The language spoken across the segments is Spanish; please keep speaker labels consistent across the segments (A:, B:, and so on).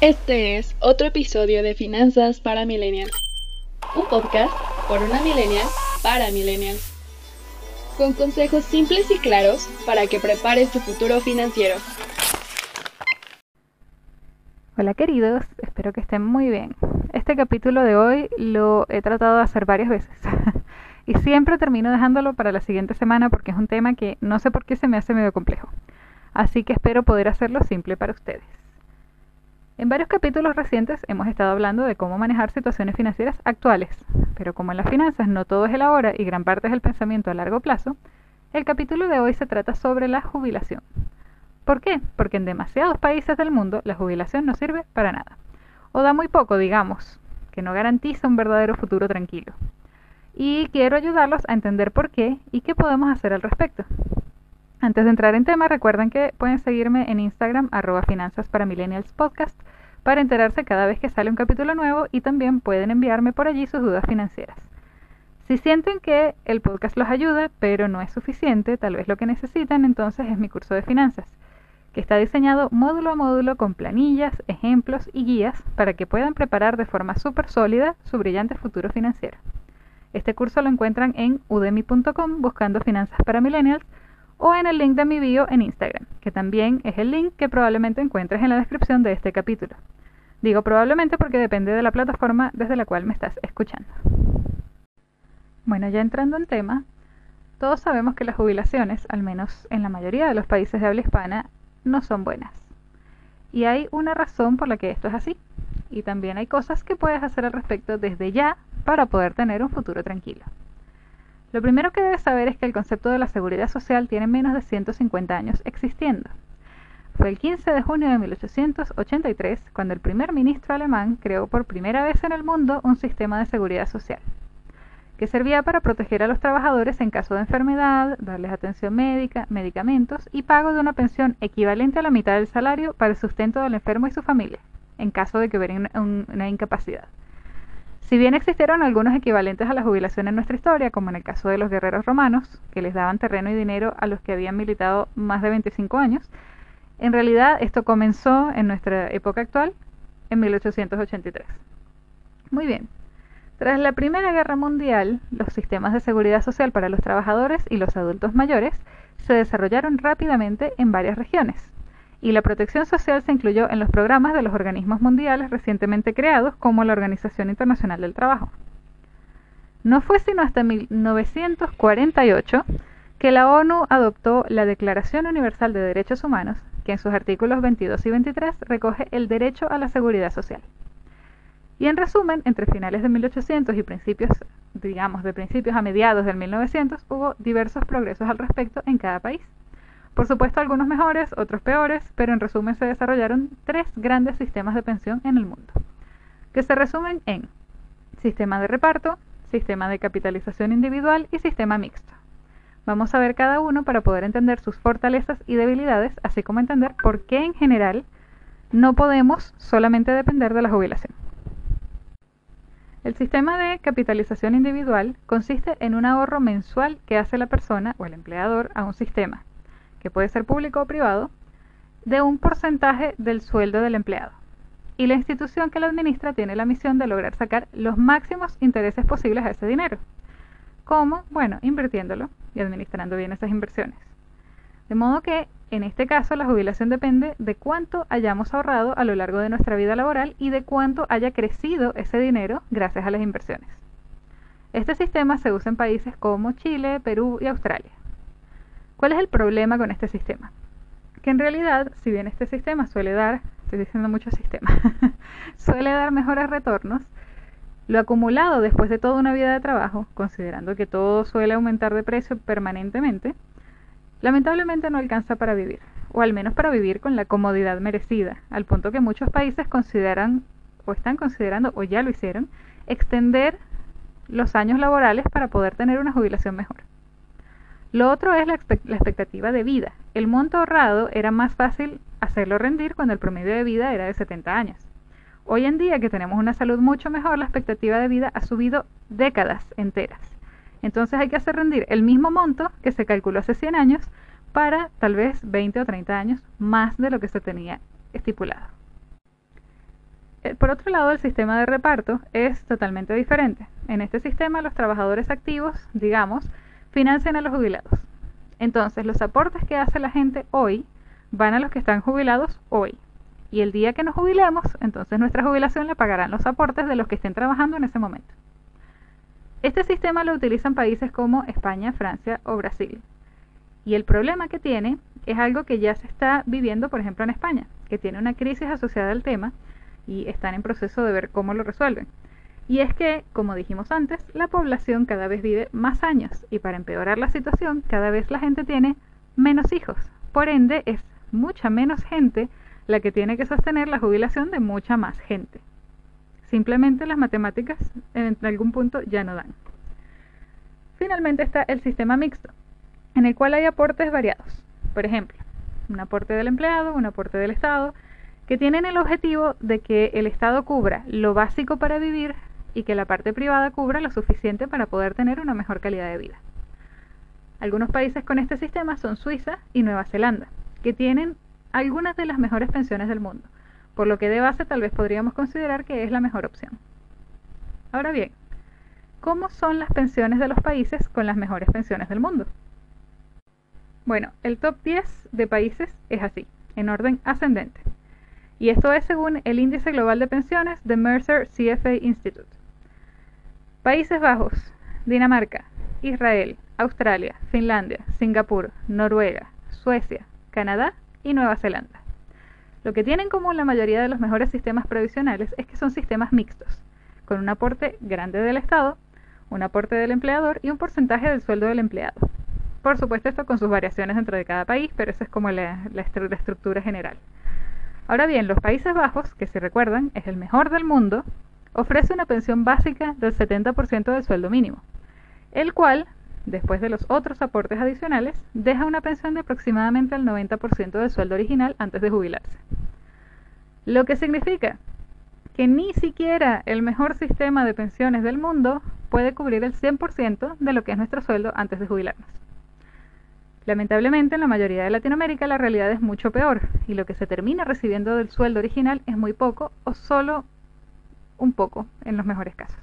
A: Este es otro episodio de Finanzas para Millennials, un podcast por una millennial para millennials, con consejos simples y claros para que prepares tu futuro financiero.
B: Hola queridos, espero que estén muy bien. Este capítulo de hoy lo he tratado de hacer varias veces y siempre termino dejándolo para la siguiente semana porque es un tema que no sé por qué se me hace medio complejo. Así que espero poder hacerlo simple para ustedes. En varios capítulos recientes hemos estado hablando de cómo manejar situaciones financieras actuales, pero como en las finanzas no todo es el ahora y gran parte es el pensamiento a largo plazo, el capítulo de hoy se trata sobre la jubilación. ¿Por qué? Porque en demasiados países del mundo la jubilación no sirve para nada, o da muy poco, digamos, que no garantiza un verdadero futuro tranquilo. Y quiero ayudarlos a entender por qué y qué podemos hacer al respecto. Antes de entrar en tema, recuerden que pueden seguirme en Instagram arroba finanzas para millennials podcast para enterarse cada vez que sale un capítulo nuevo y también pueden enviarme por allí sus dudas financieras. Si sienten que el podcast los ayuda, pero no es suficiente, tal vez lo que necesitan entonces es mi curso de finanzas, que está diseñado módulo a módulo con planillas, ejemplos y guías para que puedan preparar de forma súper sólida su brillante futuro financiero. Este curso lo encuentran en udemy.com buscando finanzas para millennials o en el link de mi bio en Instagram, que también es el link que probablemente encuentres en la descripción de este capítulo. Digo probablemente porque depende de la plataforma desde la cual me estás escuchando. Bueno, ya entrando en tema, todos sabemos que las jubilaciones, al menos en la mayoría de los países de habla hispana, no son buenas. Y hay una razón por la que esto es así. Y también hay cosas que puedes hacer al respecto desde ya para poder tener un futuro tranquilo. Lo primero que debes saber es que el concepto de la seguridad social tiene menos de 150 años existiendo. Fue el 15 de junio de 1883 cuando el primer ministro alemán creó por primera vez en el mundo un sistema de seguridad social, que servía para proteger a los trabajadores en caso de enfermedad, darles atención médica, medicamentos y pago de una pensión equivalente a la mitad del salario para el sustento del enfermo y su familia, en caso de que hubiera una incapacidad. Si bien existieron algunos equivalentes a la jubilación en nuestra historia, como en el caso de los guerreros romanos, que les daban terreno y dinero a los que habían militado más de 25 años, en realidad esto comenzó en nuestra época actual, en 1883. Muy bien. Tras la Primera Guerra Mundial, los sistemas de seguridad social para los trabajadores y los adultos mayores se desarrollaron rápidamente en varias regiones, y la protección social se incluyó en los programas de los organismos mundiales recientemente creados como la Organización Internacional del Trabajo. No fue sino hasta 1948 que la ONU adoptó la Declaración Universal de Derechos Humanos, que en sus artículos 22 y 23 recoge el derecho a la seguridad social. Y en resumen, entre finales de 1800 y principios, digamos, de principios a mediados del 1900, hubo diversos progresos al respecto en cada país. Por supuesto, algunos mejores, otros peores, pero en resumen se desarrollaron tres grandes sistemas de pensión en el mundo, que se resumen en sistema de reparto, sistema de capitalización individual y sistema mixto. Vamos a ver cada uno para poder entender sus fortalezas y debilidades, así como entender por qué en general no podemos solamente depender de la jubilación. El sistema de capitalización individual consiste en un ahorro mensual que hace la persona o el empleador a un sistema que puede ser público o privado, de un porcentaje del sueldo del empleado. Y la institución que lo administra tiene la misión de lograr sacar los máximos intereses posibles a ese dinero. ¿Cómo? Bueno, invirtiéndolo y administrando bien esas inversiones. De modo que, en este caso, la jubilación depende de cuánto hayamos ahorrado a lo largo de nuestra vida laboral y de cuánto haya crecido ese dinero gracias a las inversiones. Este sistema se usa en países como Chile, Perú y Australia. ¿Cuál es el problema con este sistema? Que en realidad, si bien este sistema suele dar, estoy diciendo mucho sistema, suele dar mejores retornos, lo acumulado después de toda una vida de trabajo, considerando que todo suele aumentar de precio permanentemente, lamentablemente no alcanza para vivir, o al menos para vivir con la comodidad merecida, al punto que muchos países consideran, o están considerando, o ya lo hicieron, extender los años laborales para poder tener una jubilación mejor. Lo otro es la, expectativa de vida. El monto ahorrado era más fácil hacerlo rendir cuando el promedio de vida era de 70 años. Hoy en día que tenemos una salud mucho mejor, la expectativa de vida ha subido décadas enteras. Entonces hay que hacer rendir el mismo monto que se calculó hace 100 años para tal vez 20 o 30 años más de lo que se tenía estipulado. Eh, por otro lado, el sistema de reparto es totalmente diferente. En este sistema, los trabajadores activos, digamos, financian a los jubilados. Entonces, los aportes que hace la gente hoy van a los que están jubilados hoy. Y el día que nos jubilemos, entonces nuestra jubilación la pagarán los aportes de los que estén trabajando en ese momento. Este sistema lo utilizan países como España, Francia o Brasil. Y el problema que tiene es algo que ya se está viviendo, por ejemplo, en España, que tiene una crisis asociada al tema y están en proceso de ver cómo lo resuelven. Y es que, como dijimos antes, la población cada vez vive más años y para empeorar la situación, cada vez la gente tiene menos hijos. Por ende, es mucha menos gente la que tiene que sostener la jubilación de mucha más gente. Simplemente las matemáticas en algún punto ya no dan. Finalmente está el sistema mixto, en el cual hay aportes variados. Por ejemplo, un aporte del empleado, un aporte del Estado, que tienen el objetivo de que el Estado cubra lo básico para vivir y que la parte privada cubra lo suficiente para poder tener una mejor calidad de vida. Algunos países con este sistema son Suiza y Nueva Zelanda, que tienen algunas de las mejores pensiones del mundo, por lo que de base tal vez podríamos considerar que es la mejor opción. Ahora bien, ¿cómo son las pensiones de los países con las mejores pensiones del mundo? Bueno, el top 10 de países es así, en orden ascendente. Y esto es según el Índice Global de Pensiones de Mercer CFA Institute. Países Bajos, Dinamarca, Israel, Australia, Finlandia, Singapur, Noruega, Suecia, Canadá y Nueva Zelanda. Lo que tienen en común la mayoría de los mejores sistemas previsionales es que son sistemas mixtos, con un aporte grande del Estado, un aporte del empleador y un porcentaje del sueldo del empleado. Por supuesto esto con sus variaciones dentro de cada país, pero esa es como la, la estructura general. Ahora bien, los Países Bajos, que si recuerdan es el mejor del mundo, ofrece una pensión básica del 70% del sueldo mínimo, el cual después de los otros aportes adicionales, deja una pensión de aproximadamente el 90% del sueldo original antes de jubilarse. Lo que significa que ni siquiera el mejor sistema de pensiones del mundo puede cubrir el 100% de lo que es nuestro sueldo antes de jubilarnos. Lamentablemente, en la mayoría de Latinoamérica la realidad es mucho peor y lo que se termina recibiendo del sueldo original es muy poco o solo un poco en los mejores casos.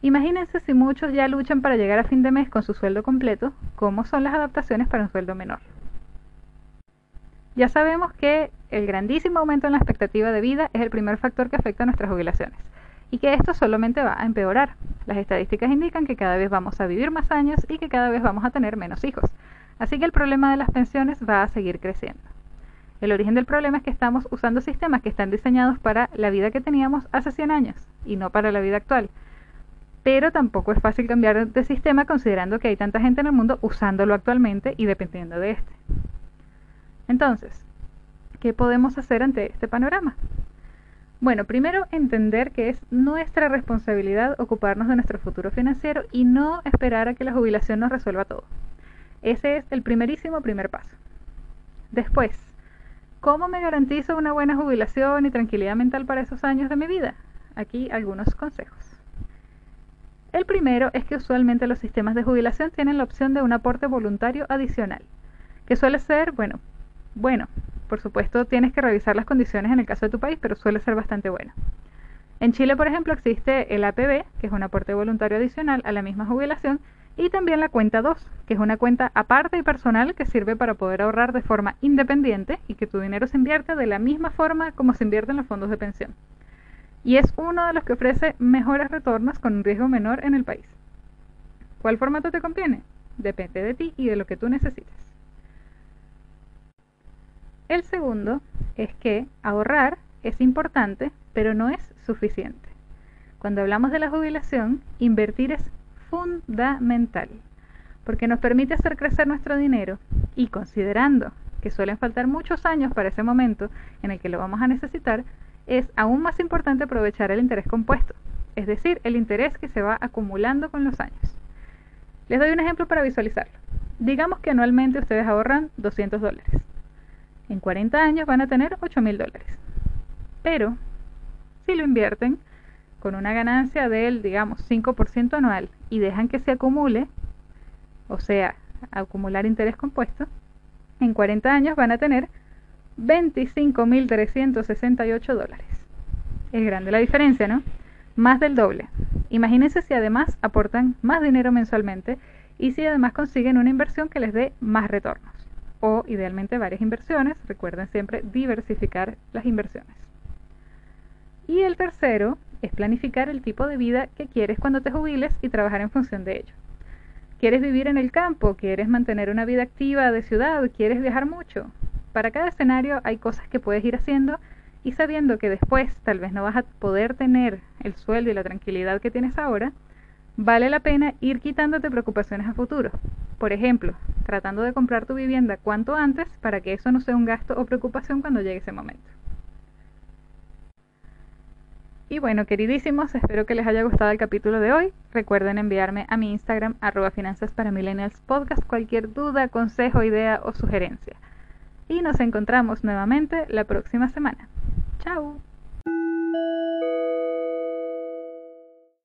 B: Imagínense si muchos ya luchan para llegar a fin de mes con su sueldo completo, ¿cómo son las adaptaciones para un sueldo menor? Ya sabemos que el grandísimo aumento en la expectativa de vida es el primer factor que afecta a nuestras jubilaciones y que esto solamente va a empeorar. Las estadísticas indican que cada vez vamos a vivir más años y que cada vez vamos a tener menos hijos. Así que el problema de las pensiones va a seguir creciendo. El origen del problema es que estamos usando sistemas que están diseñados para la vida que teníamos hace 100 años y no para la vida actual pero tampoco es fácil cambiar de sistema considerando que hay tanta gente en el mundo usándolo actualmente y dependiendo de este. Entonces, ¿qué podemos hacer ante este panorama? Bueno, primero entender que es nuestra responsabilidad ocuparnos de nuestro futuro financiero y no esperar a que la jubilación nos resuelva todo. Ese es el primerísimo primer paso. Después, ¿cómo me garantizo una buena jubilación y tranquilidad mental para esos años de mi vida? Aquí algunos consejos. El primero es que usualmente los sistemas de jubilación tienen la opción de un aporte voluntario adicional, que suele ser, bueno, bueno, por supuesto tienes que revisar las condiciones en el caso de tu país, pero suele ser bastante bueno. En Chile, por ejemplo, existe el APB, que es un aporte voluntario adicional a la misma jubilación, y también la cuenta 2, que es una cuenta aparte y personal que sirve para poder ahorrar de forma independiente y que tu dinero se invierta de la misma forma como se invierte en los fondos de pensión y es uno de los que ofrece mejores retornos con un riesgo menor en el país. ¿Cuál formato te conviene? Depende de ti y de lo que tú necesites. El segundo es que ahorrar es importante, pero no es suficiente. Cuando hablamos de la jubilación, invertir es fundamental, porque nos permite hacer crecer nuestro dinero y considerando que suelen faltar muchos años para ese momento en el que lo vamos a necesitar, es aún más importante aprovechar el interés compuesto, es decir, el interés que se va acumulando con los años. Les doy un ejemplo para visualizarlo. Digamos que anualmente ustedes ahorran 200 dólares. En 40 años van a tener 8 mil dólares. Pero, si lo invierten con una ganancia del, digamos, 5% anual y dejan que se acumule, o sea, acumular interés compuesto, en 40 años van a tener 25.368 dólares. Es grande la diferencia, ¿no? Más del doble. Imagínense si además aportan más dinero mensualmente y si además consiguen una inversión que les dé más retornos. O idealmente varias inversiones. Recuerden siempre diversificar las inversiones. Y el tercero es planificar el tipo de vida que quieres cuando te jubiles y trabajar en función de ello. ¿Quieres vivir en el campo? ¿Quieres mantener una vida activa de ciudad? ¿Quieres viajar mucho? Para cada escenario hay cosas que puedes ir haciendo y sabiendo que después tal vez no vas a poder tener el sueldo y la tranquilidad que tienes ahora, vale la pena ir quitándote preocupaciones a futuro. Por ejemplo, tratando de comprar tu vivienda cuanto antes para que eso no sea un gasto o preocupación cuando llegue ese momento. Y bueno, queridísimos, espero que les haya gustado el capítulo de hoy. Recuerden enviarme a mi Instagram, arroba finanzas para millennials podcast, cualquier duda, consejo, idea o sugerencia. Y nos encontramos nuevamente la próxima semana. Chao.